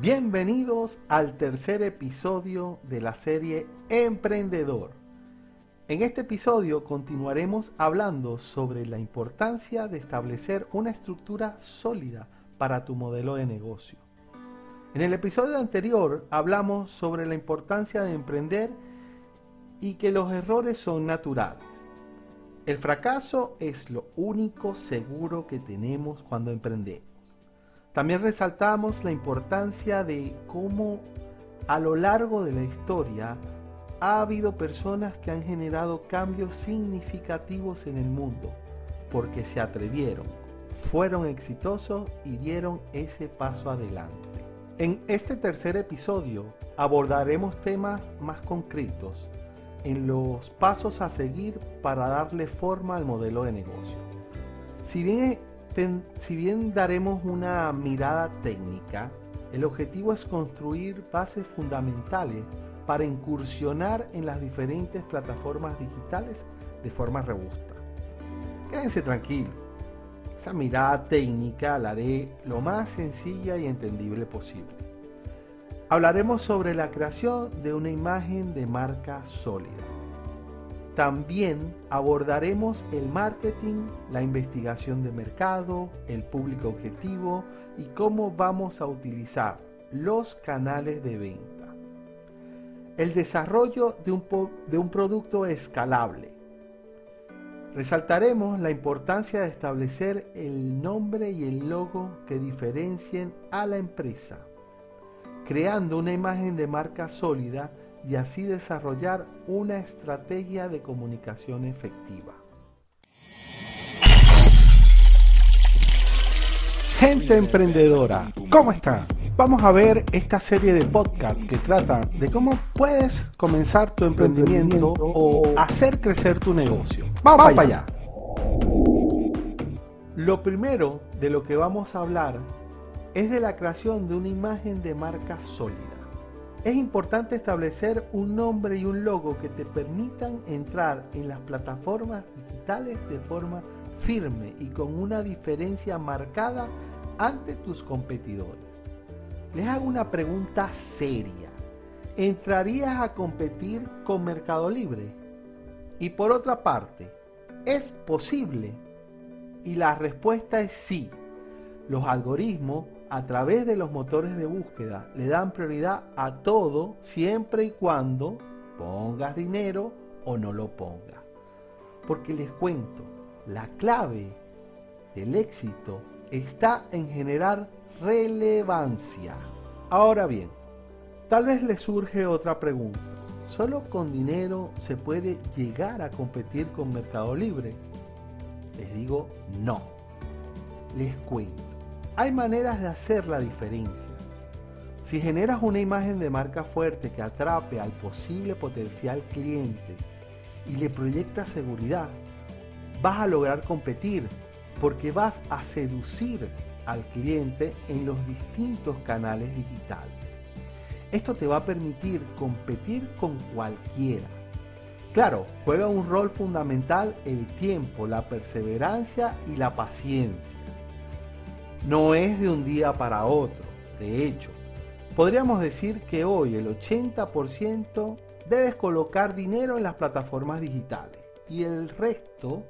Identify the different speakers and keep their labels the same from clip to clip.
Speaker 1: Bienvenidos al tercer episodio de la serie Emprendedor. En este episodio continuaremos hablando sobre la importancia de establecer una estructura sólida para tu modelo de negocio. En el episodio anterior hablamos sobre la importancia de emprender y que los errores son naturales. El fracaso es lo único seguro que tenemos cuando emprendemos. También resaltamos la importancia de cómo a lo largo de la historia ha habido personas que han generado cambios significativos en el mundo porque se atrevieron, fueron exitosos y dieron ese paso adelante. En este tercer episodio abordaremos temas más concretos en los pasos a seguir para darle forma al modelo de negocio. Si bien si bien daremos una mirada técnica, el objetivo es construir bases fundamentales para incursionar en las diferentes plataformas digitales de forma robusta. Quédense tranquilos, esa mirada técnica la haré lo más sencilla y entendible posible. Hablaremos sobre la creación de una imagen de marca sólida también abordaremos el marketing, la investigación de mercado, el público objetivo y cómo vamos a utilizar los canales de venta. El desarrollo de un, de un producto escalable. Resaltaremos la importancia de establecer el nombre y el logo que diferencien a la empresa, creando una imagen de marca sólida y así desarrollar una estrategia de comunicación efectiva. Gente emprendedora, ¿cómo están? Vamos a ver esta serie de podcast que trata de cómo puedes comenzar tu emprendimiento o hacer crecer tu negocio. Vamos, para allá. Lo primero de lo que vamos a hablar es de la creación de una imagen de marca sólida. Es importante establecer un nombre y un logo que te permitan entrar en las plataformas digitales de forma firme y con una diferencia marcada ante tus competidores. Les hago una pregunta seria. ¿Entrarías a competir con Mercado Libre? Y por otra parte, ¿es posible? Y la respuesta es sí. Los algoritmos a través de los motores de búsqueda le dan prioridad a todo siempre y cuando pongas dinero o no lo pongas. Porque les cuento, la clave del éxito está en generar relevancia. Ahora bien, tal vez les surge otra pregunta. ¿Solo con dinero se puede llegar a competir con Mercado Libre? Les digo no. Les cuento hay maneras de hacer la diferencia. Si generas una imagen de marca fuerte que atrape al posible potencial cliente y le proyecta seguridad, vas a lograr competir porque vas a seducir al cliente en los distintos canales digitales. Esto te va a permitir competir con cualquiera. Claro, juega un rol fundamental el tiempo, la perseverancia y la paciencia no es de un día para otro. De hecho, podríamos decir que hoy el 80% debes colocar dinero en las plataformas digitales y el resto,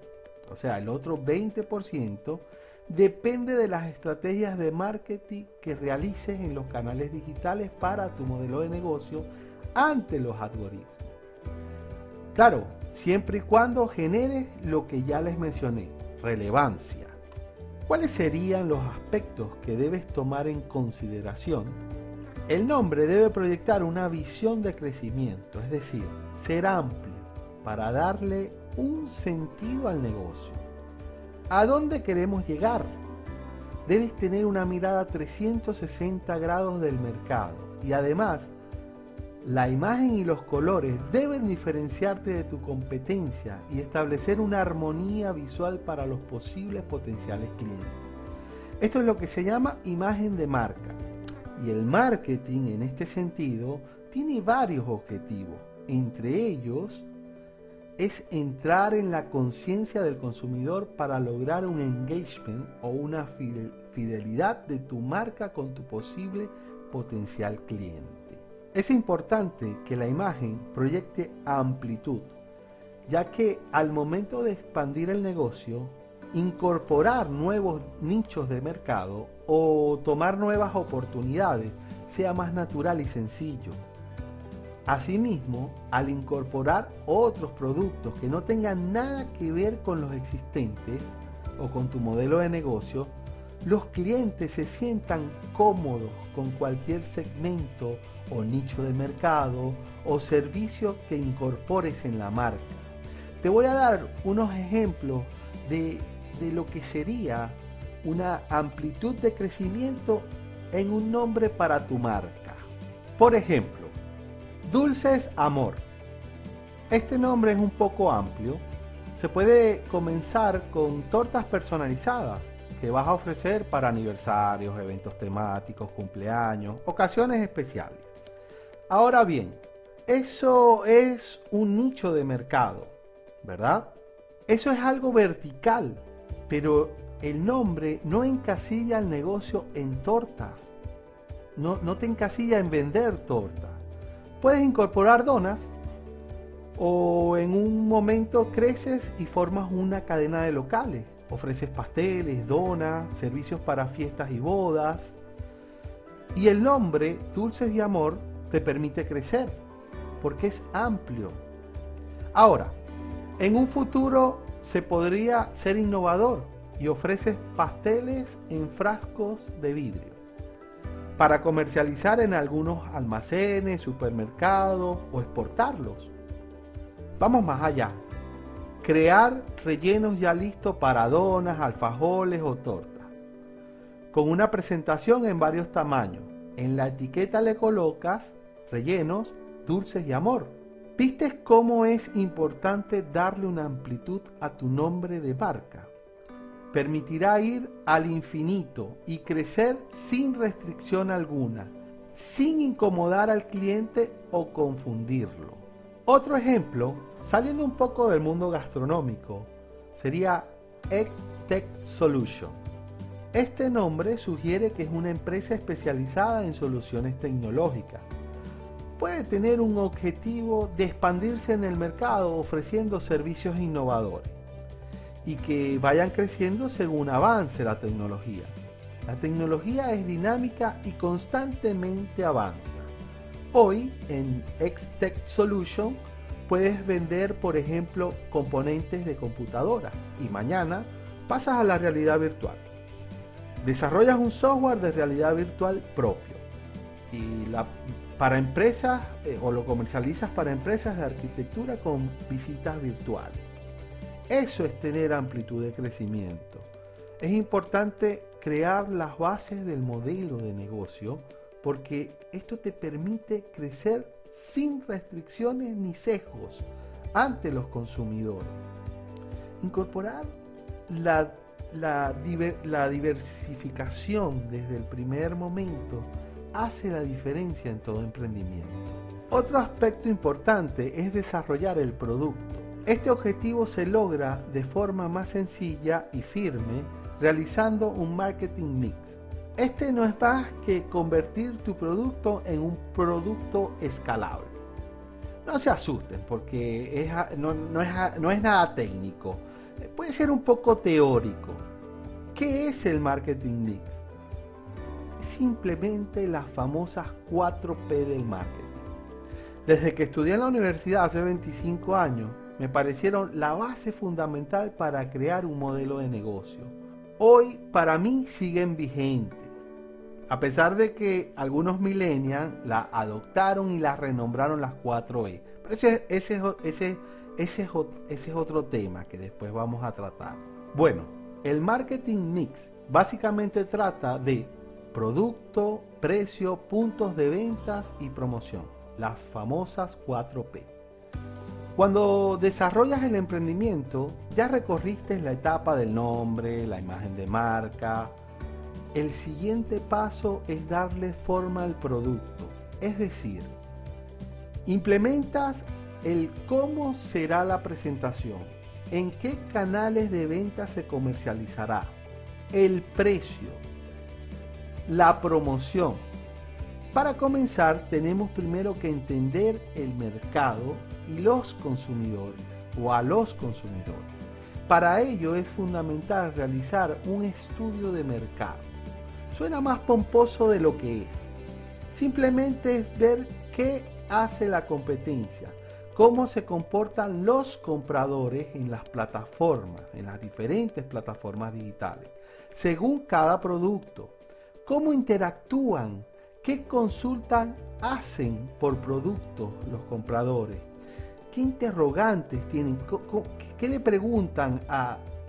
Speaker 1: o sea, el otro 20%, depende de las estrategias de marketing que realices en los canales digitales para tu modelo de negocio ante los algoritmos. Claro, siempre y cuando generes lo que ya les mencioné, relevancia. ¿Cuáles serían los aspectos que debes tomar en consideración? El nombre debe proyectar una visión de crecimiento, es decir, ser amplio para darle un sentido al negocio. ¿A dónde queremos llegar? Debes tener una mirada 360 grados del mercado y además la imagen y los colores deben diferenciarte de tu competencia y establecer una armonía visual para los posibles potenciales clientes. Esto es lo que se llama imagen de marca. Y el marketing en este sentido tiene varios objetivos. Entre ellos es entrar en la conciencia del consumidor para lograr un engagement o una fidelidad de tu marca con tu posible potencial cliente. Es importante que la imagen proyecte amplitud, ya que al momento de expandir el negocio, incorporar nuevos nichos de mercado o tomar nuevas oportunidades sea más natural y sencillo. Asimismo, al incorporar otros productos que no tengan nada que ver con los existentes o con tu modelo de negocio, los clientes se sientan cómodos con cualquier segmento o nicho de mercado o servicio que incorpores en la marca. Te voy a dar unos ejemplos de, de lo que sería una amplitud de crecimiento en un nombre para tu marca. Por ejemplo, Dulces Amor. Este nombre es un poco amplio. Se puede comenzar con tortas personalizadas que vas a ofrecer para aniversarios, eventos temáticos, cumpleaños, ocasiones especiales. Ahora bien, eso es un nicho de mercado, ¿verdad? Eso es algo vertical, pero el nombre no encasilla el negocio en tortas. No, no te encasilla en vender tortas. Puedes incorporar donas o en un momento creces y formas una cadena de locales. Ofreces pasteles, donas, servicios para fiestas y bodas. Y el nombre Dulces y Amor te permite crecer porque es amplio. Ahora, en un futuro se podría ser innovador y ofreces pasteles en frascos de vidrio para comercializar en algunos almacenes, supermercados o exportarlos. Vamos más allá. Crear rellenos ya listos para donas, alfajoles o tortas. Con una presentación en varios tamaños. En la etiqueta le colocas rellenos, dulces y amor. ¿Viste cómo es importante darle una amplitud a tu nombre de barca? permitirá ir al infinito y crecer sin restricción alguna, sin incomodar al cliente o confundirlo. Otro ejemplo, saliendo un poco del mundo gastronómico, sería X-Tech Solution. Este nombre sugiere que es una empresa especializada en soluciones tecnológicas. Puede tener un objetivo de expandirse en el mercado ofreciendo servicios innovadores y que vayan creciendo según avance la tecnología. La tecnología es dinámica y constantemente avanza. Hoy en X-Tech Solution puedes vender, por ejemplo, componentes de computadora y mañana pasas a la realidad virtual. Desarrollas un software de realidad virtual propio y la, para empresas eh, o lo comercializas para empresas de arquitectura con visitas virtuales. Eso es tener amplitud de crecimiento. Es importante crear las bases del modelo de negocio porque esto te permite crecer sin restricciones ni sesgos ante los consumidores. Incorporar la, la, la, diversificación desde el primer momento hace la diferencia en todo emprendimiento. Otro aspecto importante es desarrollar el producto. Este objetivo se logra de forma más sencilla y firme realizando un marketing mix. Este no es más que convertir tu producto en un producto escalable. No se asusten porque no, es, no es nada técnico. Puede ser un poco teórico. ¿Qué es el marketing mix? Simplemente las famosas 4P del marketing. Desde que estudié en la universidad hace 25 años, me parecieron la base fundamental para crear un modelo de negocio. Hoy para mí siguen vigentes, a pesar de que algunos millennials la adoptaron y la renombraron las 4E. Pero ese, ese, es otro tema que después vamos a tratar. Bueno, el marketing mix básicamente trata de producto, precio, puntos de ventas y promoción, las famosas 4P. Cuando desarrollas el emprendimiento, ya recorriste la etapa del nombre, la imagen de marca. El siguiente paso es darle forma al producto, es decir, implementas el cómo será la presentación, en qué canales de venta se comercializará, el precio, la promoción, Para comenzar, tenemos primero que entender el mercado y los consumidores o a los consumidores. Para ello es fundamental realizar un estudio de mercado. Suena más pomposo de lo que es. Simplemente es ver qué hace la competencia, cómo se comportan los compradores en las plataformas, en las diferentes plataformas digitales, según cada producto, cómo interactúan ¿Qué consultan hacen por producto los compradores? ¿Qué interrogantes tienen? ¿Qué le preguntan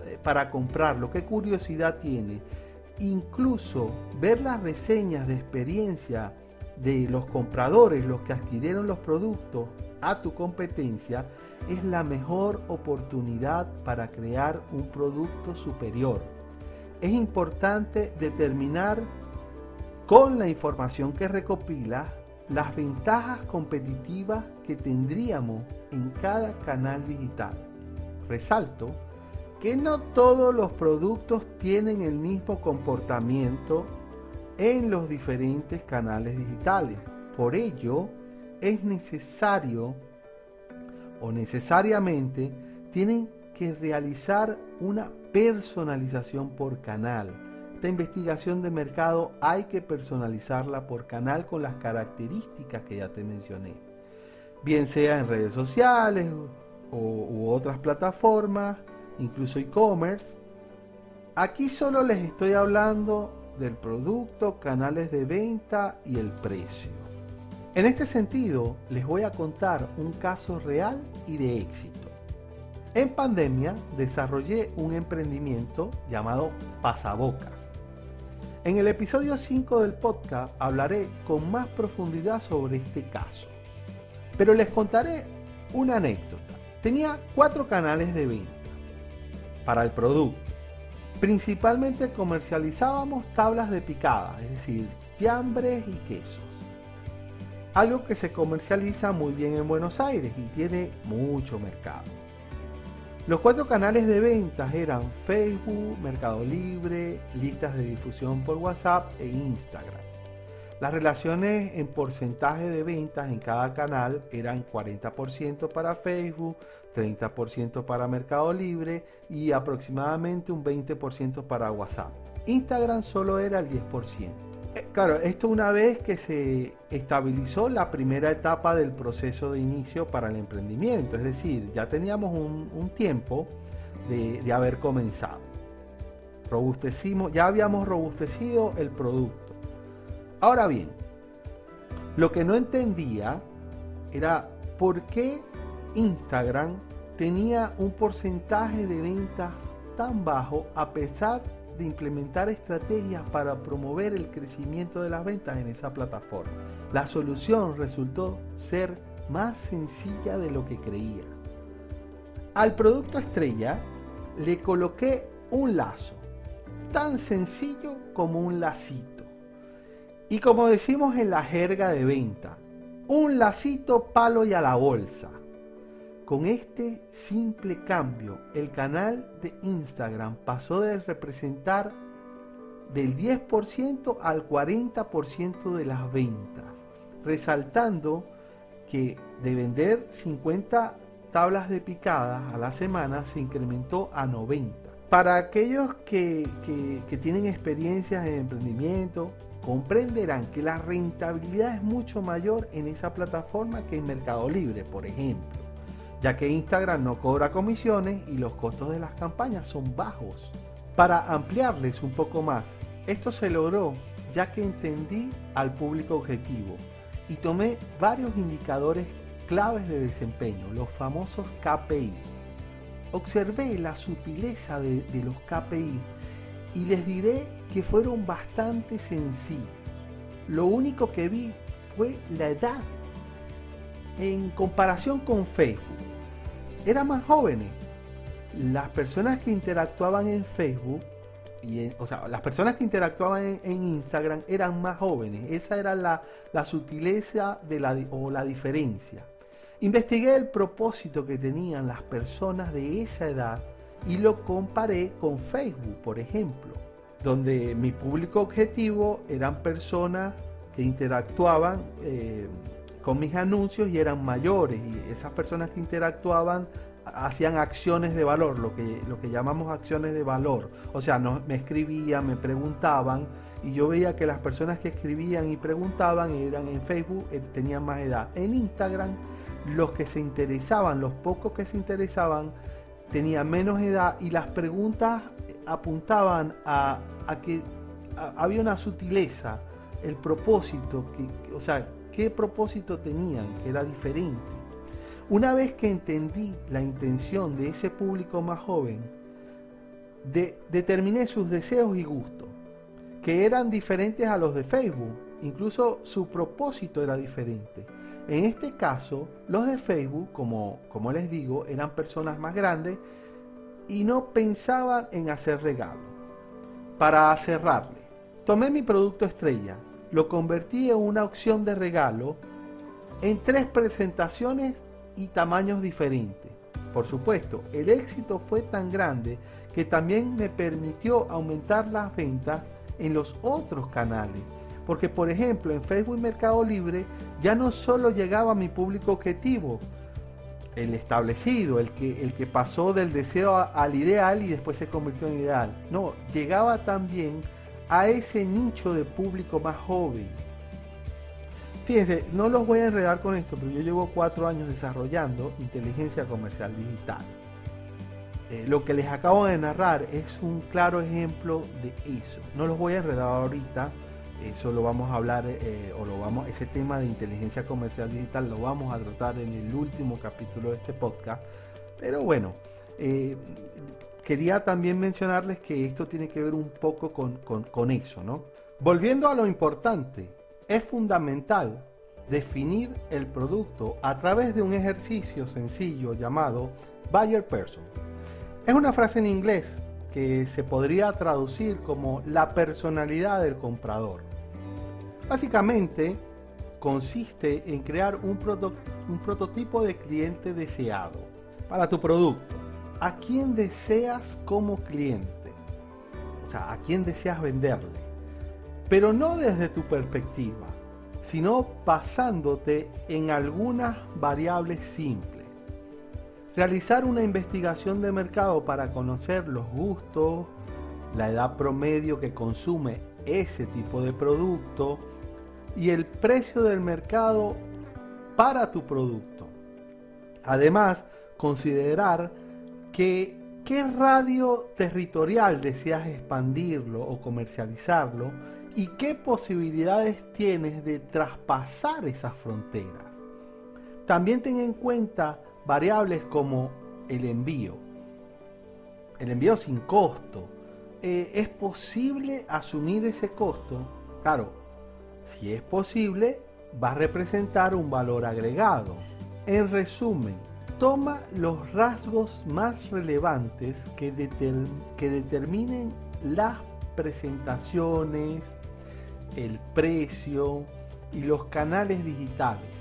Speaker 1: eh, para comprarlo? ¿Qué curiosidad tiene? Incluso ver las reseñas de experiencia de los compradores, los que adquirieron los productos a tu competencia, es la mejor oportunidad para crear un producto superior. Es importante determinar con la información que recopila las ventajas competitivas que tendríamos en cada canal digital. Resalto que no todos los productos tienen el mismo comportamiento en los diferentes canales digitales. Por ello, es necesario o necesariamente tienen que realizar una personalización por canal esta investigación de mercado hay que personalizarla por canal con las características que ya te mencioné. Bien sea en redes sociales o, u otras plataformas, incluso e-commerce. Aquí solo les estoy hablando del producto, canales de venta y el precio. En este sentido, les voy a contar un caso real y de éxito. En pandemia desarrollé un emprendimiento llamado Pasabocas en el episodio 5 del podcast hablaré con más profundidad sobre este caso. Pero les contaré una anécdota. Tenía cuatro canales de venta para el producto. Principalmente comercializábamos tablas de picada, es decir, fiambres y quesos. Algo que se comercializa muy bien en Buenos Aires y tiene mucho mercado. Los cuatro canales de ventas eran Facebook, Mercado Libre, listas de difusión por WhatsApp e Instagram. Las relaciones en porcentaje de ventas en cada canal eran 40% para Facebook, 30% para Mercado Libre y aproximadamente un 20% para WhatsApp. Instagram solo era el 10%. Eh, claro, esto una vez que se estabilizó la primera etapa del proceso de inicio para el emprendimiento, es decir, ya teníamos un, tiempo de, de, haber comenzado. Robustecimos, ya habíamos robustecido el producto. Ahora bien, lo que no entendía era por qué Instagram tenía un porcentaje de ventas tan bajo a pesar de implementar estrategias para promover el crecimiento de las ventas en esa plataforma. La solución resultó ser más sencilla de lo que creía. Al producto estrella le coloqué un lazo, tan sencillo como un lacito. Y como decimos en la jerga de venta, un lacito palo y a la bolsa. Con este simple cambio, el canal de Instagram pasó de representar del 10% al 40% de las ventas, resaltando que de vender 50 tablas de picadas a la semana se incrementó a 90. Para aquellos que, que tienen experiencias en emprendimiento, comprenderán que la rentabilidad es mucho mayor en esa plataforma que en Mercado Libre, por ejemplo ya que Instagram no cobra comisiones y los costos de las campañas son bajos. Para ampliarles un poco más, esto se logró ya que entendí al público objetivo y tomé varios indicadores claves de desempeño, los famosos KPI. Observé la sutileza de, los KPI y les diré que fueron bastante sencillos. Lo único que vi fue la edad en comparación con Facebook eran más jóvenes. Las personas que interactuaban en Facebook, y o sea, las personas que interactuaban en, Instagram eran más jóvenes. Esa era la, sutileza de la, o la diferencia. Investigué el propósito que tenían las personas de esa edad y lo comparé con Facebook, por ejemplo, donde mi público objetivo eran personas que interactuaban eh, con mis anuncios y eran mayores y esas personas que interactuaban hacían acciones de valor, lo que, lo que llamamos acciones de valor. O sea, me escribían, me preguntaban y yo veía que las personas que escribían y preguntaban eran en Facebook, eh, tenían más edad. En Instagram, los que se interesaban, los pocos que se interesaban, tenían menos edad y las preguntas apuntaban a, que había una sutileza, el propósito, que, o sea, qué propósito tenían, que era diferente. Una vez que entendí la intención de ese público más joven, determiné sus deseos y gustos, que eran diferentes a los de Facebook. Incluso su propósito era diferente. En este caso, los de Facebook, como, les digo, eran personas más grandes y no pensaban en hacer regalo. Para cerrarle, tomé mi producto estrella, lo convertí en una opción de regalo en tres presentaciones y tamaños diferentes. Por supuesto, el éxito fue tan grande que también me permitió aumentar las ventas en los otros canales. Porque por ejemplo en Facebook Mercado Libre ya no solo llegaba a mi público objetivo, el establecido, el que, el que pasó del deseo al ideal y después se convirtió en ideal. No, llegaba también a ese nicho de público más joven. Fíjense, no los voy a enredar con esto, pero yo llevo cuatro años desarrollando inteligencia comercial digital. Eh, lo que les acabo de narrar es un claro ejemplo de eso. No los voy a enredar ahorita, eso lo vamos a hablar, eh, o lo vamos, ese tema de inteligencia comercial digital lo vamos a tratar en el último capítulo de este podcast. Pero bueno, eh, quería también mencionarles que esto tiene que ver un poco con, con eso, ¿no? Volviendo a lo importante, es fundamental definir el producto a través de un ejercicio sencillo llamado Buyer Person. Es una frase en inglés que se podría traducir como la personalidad del comprador. Básicamente, consiste en crear un, prototipo de cliente deseado para tu producto. ¿A quién deseas como cliente? O sea, ¿a quién deseas venderle? Pero no desde tu perspectiva, sino basándote en algunas variables simples. Realizar una investigación de mercado para conocer los gustos, la edad promedio que consume ese tipo de producto, y el precio del mercado para tu producto. Además, considerar que qué radio territorial deseas expandirlo o comercializarlo y qué posibilidades tienes de traspasar esas fronteras. También ten en cuenta variables como el envío. El envío sin costo. Eh, ¿Es posible asumir ese costo? Claro, si es posible, va a representar un valor agregado. En resumen, toma los rasgos más relevantes que, que determinen las presentaciones, el precio y los canales digitales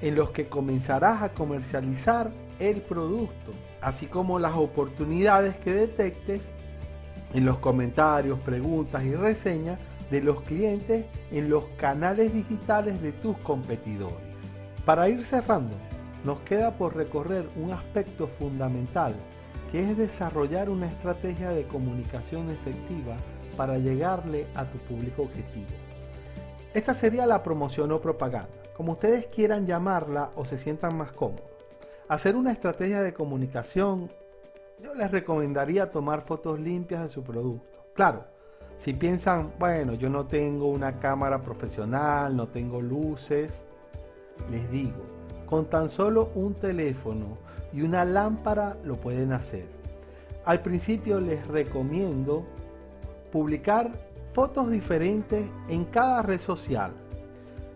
Speaker 1: en los que comenzarás a comercializar el producto, así como las oportunidades que detectes en los comentarios, preguntas y reseñas de los clientes en los canales digitales de tus competidores. Para ir cerrando, nos queda por recorrer un aspecto fundamental que es desarrollar una estrategia de comunicación efectiva para llegarle a tu público objetivo. Esta sería la promoción o propaganda, como ustedes quieran llamarla o se sientan más cómodos. Hacer una estrategia de comunicación, yo les recomendaría tomar fotos limpias de su producto. Claro, si piensan, bueno, yo no tengo una cámara profesional, no tengo luces, les digo, con tan solo un teléfono y una lámpara lo pueden hacer. Al principio les recomiendo publicar fotos diferentes en cada red social.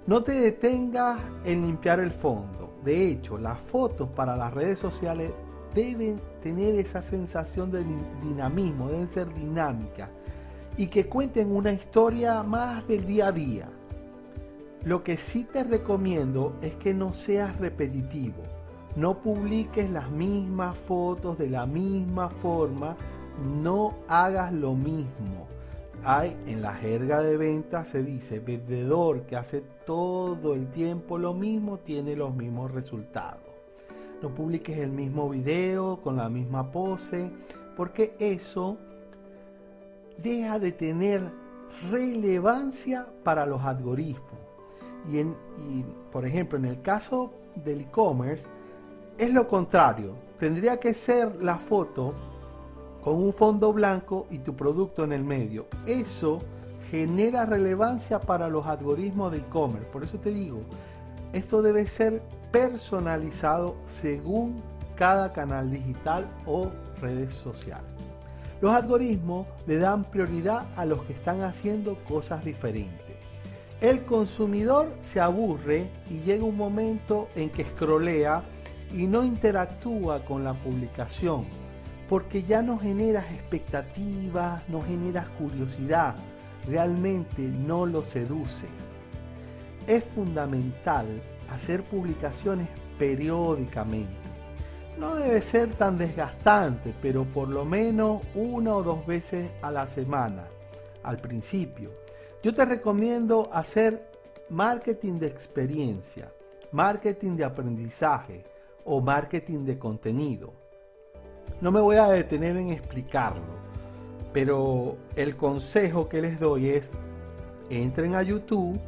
Speaker 1: No te detengas en limpiar el fondo. De hecho, las fotos para las redes sociales deben tener esa sensación de dinamismo, deben ser dinámicas y que cuenten una historia más del día a día. Lo que sí te recomiendo es que no seas repetitivo. No publiques las mismas fotos de la misma forma. No hagas lo mismo. hay en la jerga de venta se dice vendedor que hace todo el tiempo lo mismo tiene los mismos resultados. No publiques el mismo video con la misma pose porque eso deja de tener relevancia para los algoritmos. Y, en, y por ejemplo, en el caso del e-commerce, es lo contrario. Tendría que ser la foto con un fondo blanco y tu producto en el medio. Eso genera relevancia para los algoritmos de e-commerce. Por eso te digo, esto debe ser personalizado según cada canal digital o redes sociales. Los algoritmos le dan prioridad a los que están haciendo cosas diferentes. El consumidor se aburre y llega un momento en que scrollea y no interactúa con la publicación porque ya no generas expectativas, no generas curiosidad, realmente no lo seduces. Es fundamental hacer publicaciones periódicamente. No debe ser tan desgastante, pero por lo menos una o dos veces a la semana, al principio. Yo te recomiendo hacer marketing de experiencia, marketing de aprendizaje o marketing de contenido. No me voy a detener en explicarlo, pero el consejo que les doy es, entren a YouTube,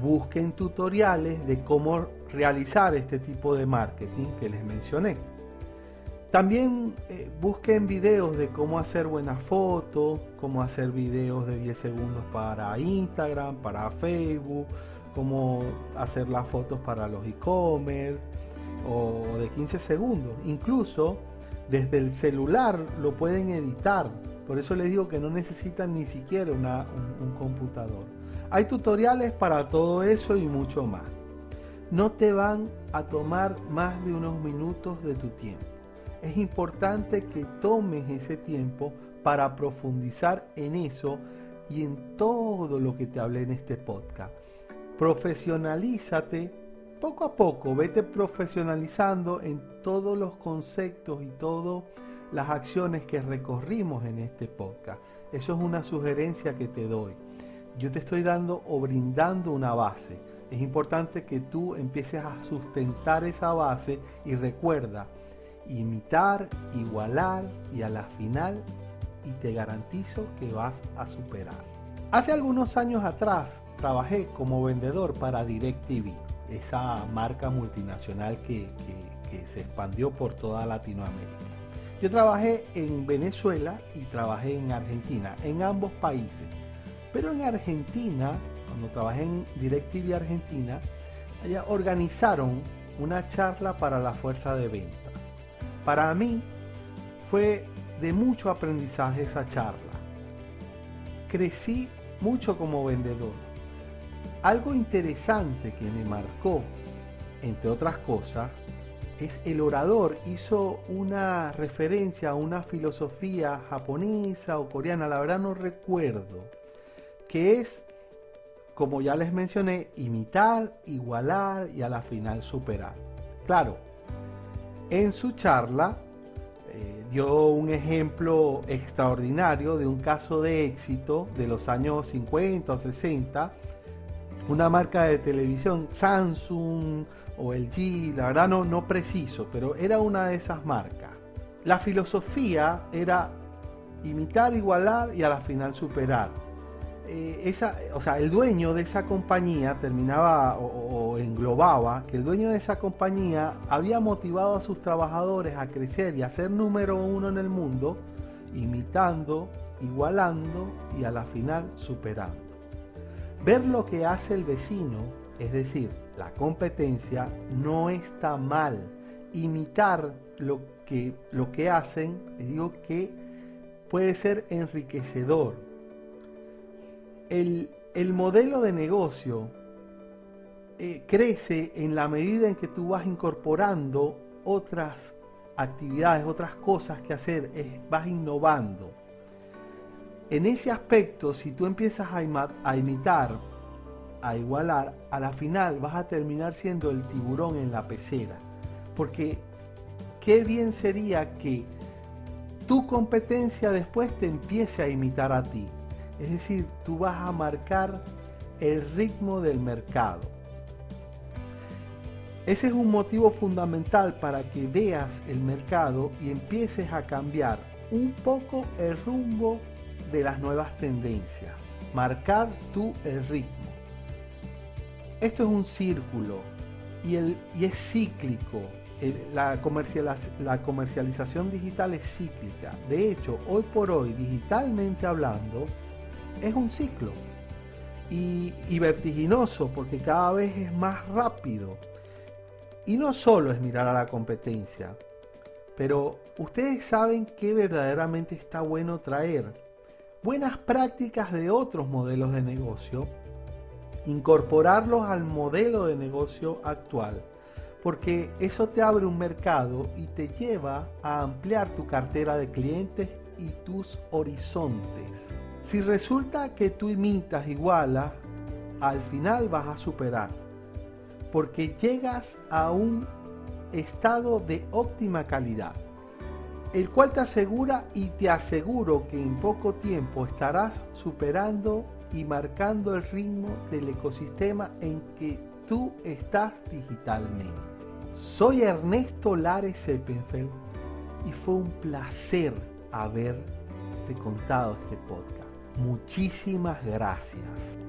Speaker 1: busquen tutoriales de cómo realizar este tipo de marketing que les mencioné. También eh, busquen videos de cómo hacer buenas fotos, cómo hacer videos de 10 segundos para Instagram, para Facebook, cómo hacer las fotos para los e-commerce o de 15 segundos. Incluso desde el celular lo pueden editar. Por eso les digo que no necesitan ni siquiera un, un computador. Hay tutoriales para todo eso y mucho más. No te van a tomar más de unos minutos de tu tiempo. Es importante que tomes ese tiempo para profundizar en eso y en todo lo que te hablé en este podcast. Profesionalízate poco a poco vete profesionalizando en todos los conceptos y todas las acciones que recorrimos en este podcast. Eso es una sugerencia que te doy. Yo te estoy dando o brindando una base. Es importante que tú empieces a sustentar esa base y recuerda, imitar, igualar y a la final y te garantizo que vas a superar. Hace algunos años atrás trabajé como vendedor para DirecTV esa marca multinacional que, se expandió por toda Latinoamérica. Yo trabajé en Venezuela y trabajé en Argentina, en ambos países. Pero en Argentina, cuando trabajé en DirecTV Argentina, allá organizaron una charla para la fuerza de ventas. Para mí fue de mucho aprendizaje esa charla. Crecí mucho como vendedor algo interesante que me marcó, entre otras cosas, es el orador hizo una referencia a una filosofía japonesa o coreana, la verdad no recuerdo, que es, como ya les mencioné, imitar, igualar y a la final superar. Claro, en su charla eh, dio un ejemplo extraordinario de un caso de éxito de los años 50 o 60 una marca de televisión, Samsung o LG, la verdad no, no preciso, pero era una de esas marcas. La filosofía era imitar, igualar y a la final superar. Eh, esa, o sea, el dueño de esa compañía terminaba o, englobaba que el dueño de esa compañía había motivado a sus trabajadores a crecer y a ser número uno en el mundo, imitando, igualando y a la final superando. Ver lo que hace el vecino, es decir, la competencia, no está mal. Imitar lo que, lo que hacen, les digo que puede ser enriquecedor. El, modelo de negocio eh, crece en la medida en que tú vas incorporando otras actividades, otras cosas que hacer, vas innovando en ese aspecto, si tú empiezas a, imitar, a igualar, a la final vas a terminar siendo el tiburón en la pecera. Porque qué bien sería que tu competencia después te empiece a imitar a ti. Es decir, tú vas a marcar el ritmo del mercado. Ese es un motivo fundamental para que veas el mercado y empieces a cambiar un poco el rumbo de las nuevas tendencias. Marcar tú el ritmo. Esto es un círculo y, es cíclico. la comercialización digital es cíclica. De hecho, hoy por hoy, digitalmente hablando, es un ciclo. Y, vertiginoso porque cada vez es más rápido. Y no solo es mirar a la competencia, pero ustedes saben que verdaderamente está bueno traer buenas prácticas de otros modelos de negocio, incorporarlos al modelo de negocio actual, porque eso te abre un mercado y te lleva a ampliar tu cartera de clientes y tus horizontes. Si resulta que tú imitas igualas, al final vas a superar, porque llegas a un estado de óptima calidad el cual te asegura y te aseguro que en poco tiempo estarás superando y marcando el ritmo del ecosistema en que tú estás digitalmente. Soy Ernesto Lares Seppenfeld y fue un placer haberte contado este podcast. Muchísimas gracias.